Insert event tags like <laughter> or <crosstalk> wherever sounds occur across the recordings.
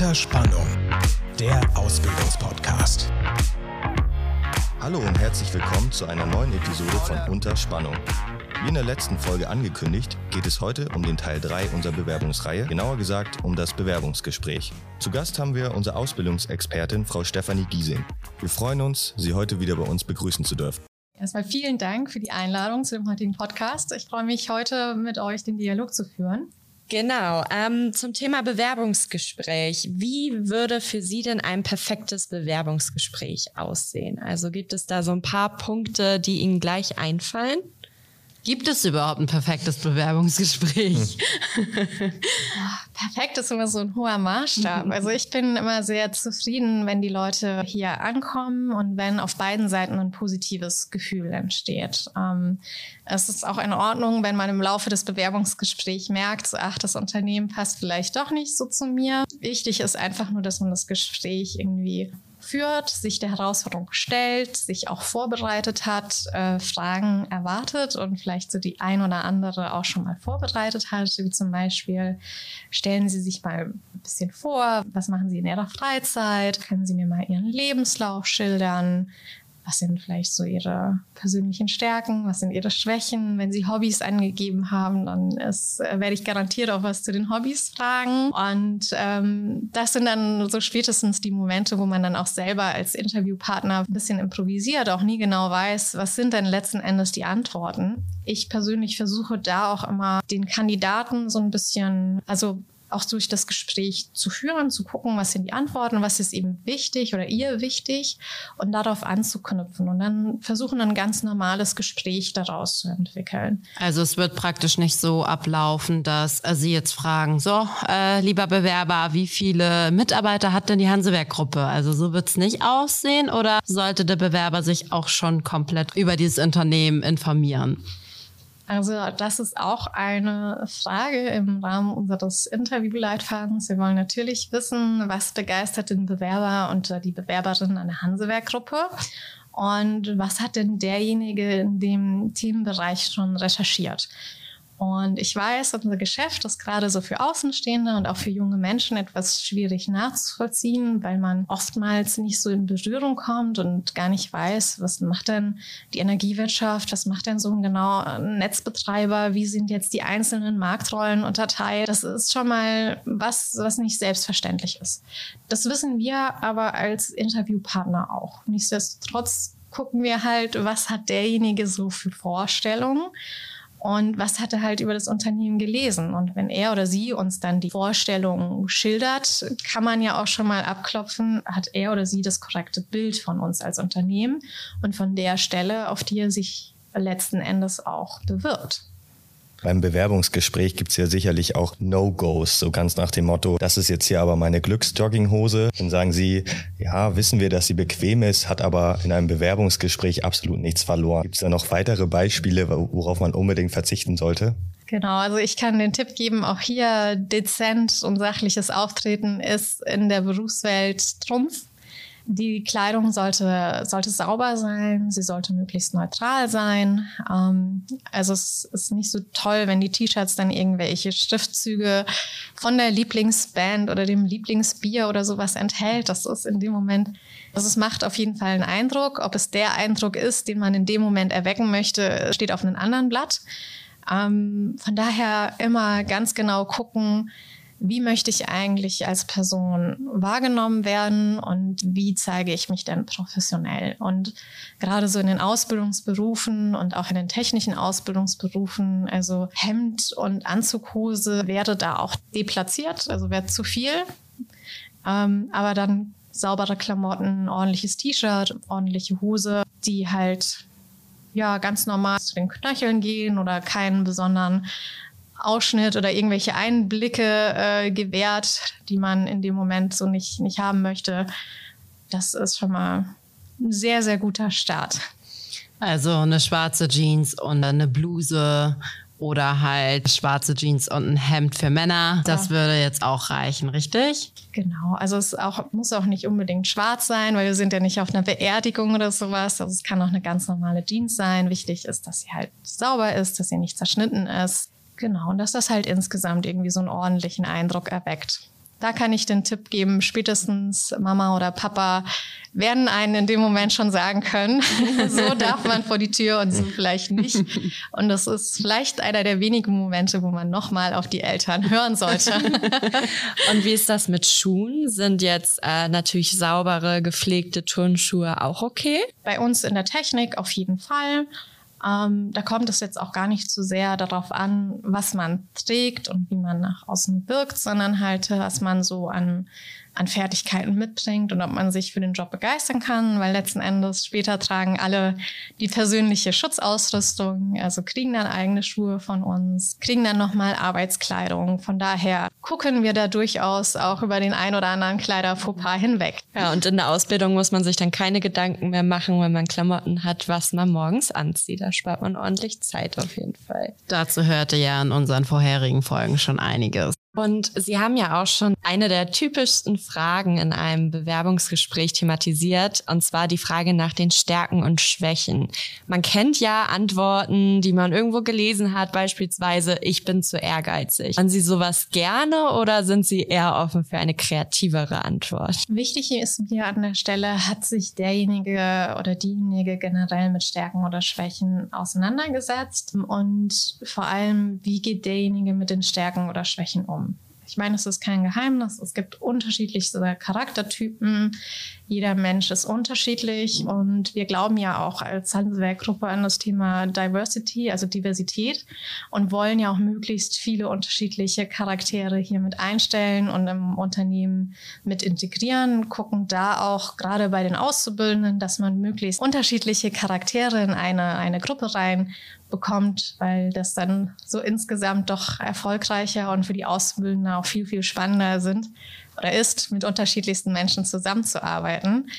Unter Spannung, der Ausbildungspodcast. Hallo und herzlich willkommen zu einer neuen Episode von Unter Spannung. Wie in der letzten Folge angekündigt, geht es heute um den Teil 3 unserer Bewerbungsreihe, genauer gesagt um das Bewerbungsgespräch. Zu Gast haben wir unsere Ausbildungsexpertin Frau Stefanie Giesing. Wir freuen uns, Sie heute wieder bei uns begrüßen zu dürfen. Erstmal vielen Dank für die Einladung zu dem heutigen Podcast. Ich freue mich, heute mit euch den Dialog zu führen. Genau. Ähm, zum Thema Bewerbungsgespräch. Wie würde für Sie denn ein perfektes Bewerbungsgespräch aussehen? Also gibt es da so ein paar Punkte, die Ihnen gleich einfallen? Gibt es überhaupt ein perfektes Bewerbungsgespräch? Hm. Perfekt ist immer so ein hoher Maßstab. <laughs> Also ich bin immer sehr zufrieden, wenn die Leute hier ankommen und wenn auf beiden Seiten ein positives Gefühl entsteht. Ähm, es ist auch in Ordnung, wenn man im Laufe des Bewerbungsgesprächs merkt, so, ach, das Unternehmen passt vielleicht doch nicht so zu mir. Wichtig ist einfach nur, dass man das Gespräch irgendwie führt, sich der Herausforderung stellt, sich auch vorbereitet hat, äh, Fragen erwartet und vielleicht so die ein oder andere auch schon mal vorbereitet hat, wie zum Beispiel, stellen Sie sich mal ein bisschen vor, was machen Sie in Ihrer Freizeit, können Sie mir mal Ihren Lebenslauf schildern, was sind vielleicht so ihre persönlichen Stärken, was sind ihre Schwächen. Wenn sie Hobbys angegeben haben, dann ist, äh, werde ich garantiert auch was zu den Hobbys fragen. Und ähm, das sind dann so spätestens die Momente, wo man dann auch selber als Interviewpartner ein bisschen improvisiert, auch nie genau weiß, was sind denn letzten Endes die Antworten. Ich persönlich versuche da auch immer den Kandidaten so ein bisschen, also auch durch das Gespräch zu führen, zu gucken, was sind die Antworten, was ist eben wichtig oder ihr wichtig und darauf anzuknüpfen und dann versuchen, ein ganz normales Gespräch daraus zu entwickeln. Also es wird praktisch nicht so ablaufen, dass äh, Sie jetzt fragen, so, äh, lieber Bewerber, wie viele Mitarbeiter hat denn die Hansewerk-Gruppe? Also so wird es nicht aussehen oder sollte der Bewerber sich auch schon komplett über dieses Unternehmen informieren? Also das ist auch eine Frage im Rahmen unseres Interviewleitfadens. Wir wollen natürlich wissen, was begeistert den Bewerber und die Bewerberin an der Hansewerk-Gruppe und was hat denn derjenige in dem Themenbereich schon recherchiert. Und ich weiß, unser Geschäft ist gerade so für Außenstehende und auch für junge Menschen etwas schwierig nachzuvollziehen, weil man oftmals nicht so in Berührung kommt und gar nicht weiß, was macht denn die Energiewirtschaft, was macht denn so ein genau Netzbetreiber, wie sind jetzt die einzelnen Marktrollen unterteilt. Das ist schon mal was, was nicht selbstverständlich ist. Das wissen wir aber als Interviewpartner auch. Nichtsdestotrotz gucken wir halt, was hat derjenige so für Vorstellungen und was hat er halt über das Unternehmen gelesen. Und wenn er oder sie uns dann die Vorstellung schildert, kann man ja auch schon mal abklopfen, hat er oder sie das korrekte Bild von uns als Unternehmen und von der Stelle, auf die er sich letzten Endes auch bewirbt. Beim Bewerbungsgespräch gibt es ja sicherlich auch No-Gos, so ganz nach dem Motto, das ist jetzt hier aber meine Glücksjogginghose. Dann sagen sie, ja, wissen wir, dass sie bequem ist, hat aber in einem Bewerbungsgespräch absolut nichts verloren. Gibt es da noch weitere Beispiele, worauf man unbedingt verzichten sollte? Genau, also ich kann den Tipp geben, auch hier dezent und sachliches Auftreten ist in der Berufswelt Trumpf. Die Kleidung sollte, sollte sauber sein, sie sollte möglichst neutral sein. Ähm, also es ist nicht so toll, wenn die T-Shirts dann irgendwelche Schriftzüge von der Lieblingsband oder dem Lieblingsbier oder sowas enthält. Das ist in dem Moment, also es macht auf jeden Fall einen Eindruck. Ob es der Eindruck ist, den man in dem Moment erwecken möchte, steht auf einem anderen Blatt. Ähm, von daher immer ganz genau gucken, wie möchte ich eigentlich als Person wahrgenommen werden und wie zeige ich mich denn professionell. Und gerade so in den Ausbildungsberufen und auch in den technischen Ausbildungsberufen, also Hemd und Anzughose wäre da auch deplatziert, also wäre zu viel. Ähm, aber dann saubere Klamotten, ordentliches T-Shirt, ordentliche Hose, die halt ja ganz normal zu den Knöcheln gehen oder keinen besonderen Ausschnitt oder irgendwelche Einblicke äh, gewährt, die man in dem Moment so nicht, nicht haben möchte. Das ist schon mal ein sehr, sehr guter Start. Also eine schwarze Jeans und eine Bluse oder halt schwarze Jeans und ein Hemd für Männer. Das ja. würde jetzt auch reichen, richtig? Genau. Also es auch, muss auch nicht unbedingt schwarz sein, weil wir sind ja nicht auf einer Beerdigung oder sowas. Also es kann auch eine ganz normale Jeans sein. Wichtig ist, dass sie halt sauber ist, dass sie nicht zerschnitten ist. Genau, und dass das halt insgesamt irgendwie so einen ordentlichen Eindruck erweckt. da kann ich den Tipp geben, spätestens Mama oder Papa werden einen in dem Moment schon sagen können, <laughs> so darf man vor die Tür und so vielleicht nicht. Und das ist vielleicht einer der wenigen Momente, wo man nochmal auf die Eltern hören sollte. <laughs> und wie ist das mit Schuhen? Sind jetzt äh, natürlich saubere, gepflegte Turnschuhe auch okay? Bei uns in der Technik auf jeden Fall. Ähm, da kommt es jetzt auch gar nicht so sehr darauf an, was man trägt und wie man nach außen wirkt, sondern halt, was man so an an Fertigkeiten mitbringt und ob man sich für den Job begeistern kann, weil letzten Endes später tragen alle die persönliche Schutzausrüstung, also kriegen dann eigene Schuhe von uns, kriegen dann nochmal Arbeitskleidung. Von daher gucken wir da durchaus auch über den ein oder anderen Kleiderfauxpas hinweg. Ja, und in der Ausbildung muss man sich dann keine Gedanken mehr machen, wenn man Klamotten hat, was man morgens anzieht. Da spart man ordentlich Zeit auf jeden Fall. Dazu hörte ja in unseren vorherigen Folgen schon einiges. Und Sie haben ja auch schon eine der typischsten Fragen in einem Bewerbungsgespräch thematisiert, und zwar die Frage nach den Stärken und Schwächen. Man kennt ja Antworten, die man irgendwo gelesen hat, beispielsweise, ich bin zu ehrgeizig. Machen Sie sowas gerne oder sind Sie eher offen für eine kreativere Antwort? Wichtig ist mir an der Stelle, hat sich derjenige oder diejenige generell mit Stärken oder Schwächen auseinandergesetzt und vor allem, wie geht derjenige mit den Stärken oder Schwächen um? Ich meine, es ist kein Geheimnis. Es gibt unterschiedlichste Charaktertypen. Jeder Mensch ist unterschiedlich und wir glauben ja auch als Handelswerkgruppe an das Thema Diversity, also Diversität und wollen ja auch möglichst viele unterschiedliche Charaktere hier mit einstellen und im Unternehmen mit integrieren. Gucken da auch gerade bei den Auszubildenden, dass man möglichst unterschiedliche Charaktere in eine, eine Gruppe rein bekommt, weil das dann so insgesamt doch erfolgreicher und für die Auszubildenden auch viel, viel spannender sind oder ist, mit unterschiedlichsten Menschen zusammenzuarbeiten.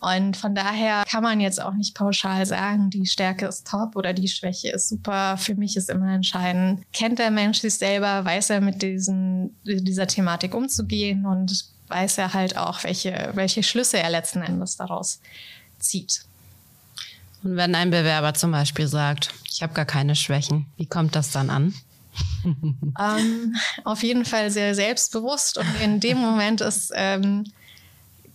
Und von daher kann man jetzt auch nicht pauschal sagen, die Stärke ist top oder die Schwäche ist super. Für mich ist immer entscheidend, kennt der Mensch sich selber, weiß er mit diesen, dieser Thematik umzugehen und weiß er halt auch, welche, welche Schlüsse er letzten Endes daraus zieht. Und wenn ein Bewerber zum Beispiel sagt, ich habe gar keine Schwächen, wie kommt das dann an? Ähm, auf jeden Fall sehr selbstbewusst und in dem Moment ist ähm,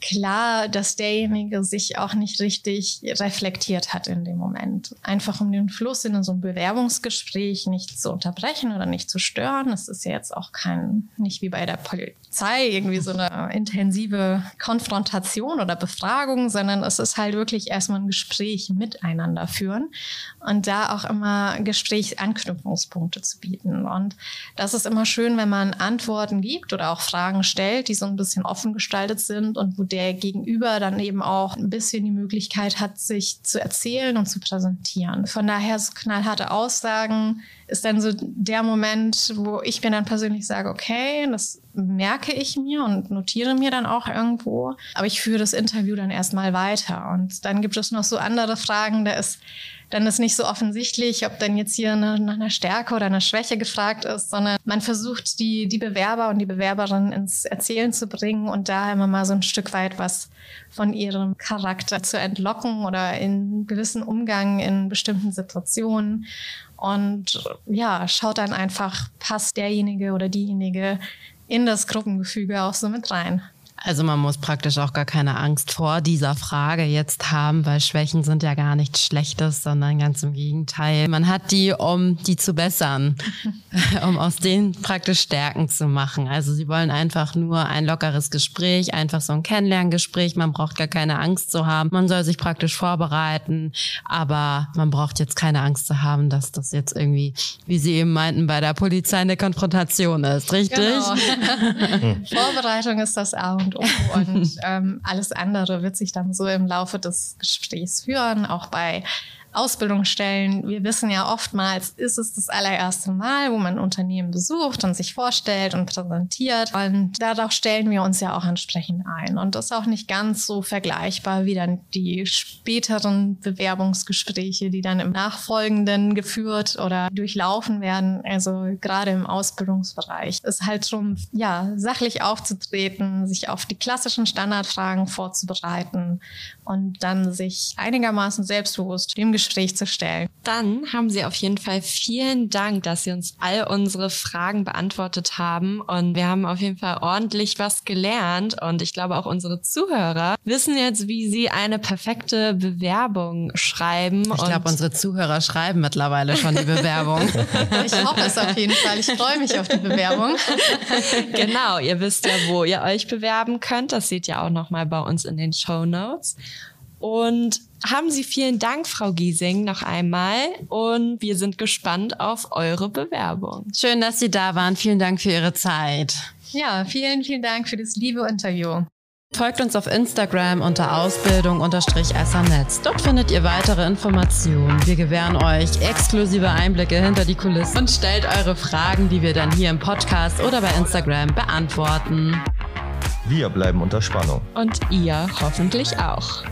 klar, dass derjenige sich auch nicht richtig reflektiert hat in dem Moment. Einfach um den Fluss in so einem Bewerbungsgespräch nicht zu unterbrechen oder nicht zu stören. Das ist ja jetzt auch kein, nicht wie bei der Polizei, irgendwie so eine intensive Konfrontation oder Befragung, sondern es ist halt wirklich erstmal ein Gespräch miteinander führen und da auch immer Gesprächsanknüpfungspunkte zu bieten. Und das ist immer schön, wenn man Antworten gibt oder auch Fragen stellt, die so ein bisschen offen gestaltet sind und wo der Gegenüber dann eben auch ein bisschen die Möglichkeit hat, sich zu erzählen und zu präsentieren. Von daher so knallharte Aussagen ist dann so der Moment, wo ich mir dann persönlich sage, okay, das merke ich mir und notiere mir dann auch irgendwo. Aber ich führe das Interview dann erstmal weiter. Und dann gibt es noch so andere Fragen, da ist dann ist nicht so offensichtlich, ob denn jetzt hier eine, nach einer Stärke oder einer Schwäche gefragt ist, sondern man versucht, die, die Bewerber und die Bewerberinnen ins Erzählen zu bringen und da immer mal so ein Stück weit was von ihrem Charakter zu entlocken oder in gewissen Umgang in bestimmten Situationen. Und ja, schaut dann einfach, passt derjenige oder diejenige in das Gruppengefüge auch so mit rein. Also man muss praktisch auch gar keine Angst vor dieser Frage jetzt haben, weil Schwächen sind ja gar nichts Schlechtes, sondern ganz im Gegenteil. Man hat die, um die zu bessern, <laughs> <laughs> um aus denen praktisch Stärken zu machen. Also sie wollen einfach nur ein lockeres Gespräch, einfach so ein Kennenlerngespräch. Man braucht gar keine Angst zu haben. Man soll sich praktisch vorbereiten, aber man braucht jetzt keine Angst zu haben, dass das jetzt irgendwie, wie Sie eben meinten, bei der Polizei eine Konfrontation ist, richtig? Genau. <laughs> Vorbereitung ist das A und <laughs> und ähm, alles andere wird sich dann so im Laufe des Gesprächs führen, auch bei Ausbildungsstellen. Wir wissen ja oftmals, ist es das allererste Mal, wo man Unternehmen besucht und sich vorstellt und präsentiert. Und darauf stellen wir uns ja auch entsprechend ein. Und das ist auch nicht ganz so vergleichbar wie dann die späteren Bewerbungsgespräche, die dann im Nachfolgenden geführt oder durchlaufen werden. Also gerade im Ausbildungsbereich ist halt darum, ja, sachlich aufzutreten, sich auf die klassischen Standardfragen vorzubereiten und dann sich einigermaßen selbstbewusst dem Gespräch zu stellen. Dann haben Sie auf jeden Fall vielen Dank, dass Sie uns all unsere Fragen beantwortet haben. Und wir haben auf jeden Fall ordentlich was gelernt. Und ich glaube, auch unsere Zuhörer wissen jetzt, wie sie eine perfekte Bewerbung schreiben. Ich glaube, unsere Zuhörer schreiben mittlerweile schon die Bewerbung. <laughs> ich hoffe es auf jeden Fall. Ich freue mich auf die Bewerbung. <laughs> genau, ihr wisst ja, wo ihr euch bewerben könnt. Das seht ihr auch nochmal bei uns in den Show Notes. Und haben Sie vielen Dank, Frau Giesing, noch einmal. Und wir sind gespannt auf eure Bewerbung. Schön, dass Sie da waren. Vielen Dank für Ihre Zeit. Ja, vielen, vielen Dank für das liebe Interview. Folgt uns auf Instagram unter Ausbildung-Essernetz. Dort findet ihr weitere Informationen. Wir gewähren euch exklusive Einblicke hinter die Kulissen und stellt eure Fragen, die wir dann hier im Podcast oder bei Instagram beantworten. Wir bleiben unter Spannung. Und ihr hoffentlich auch.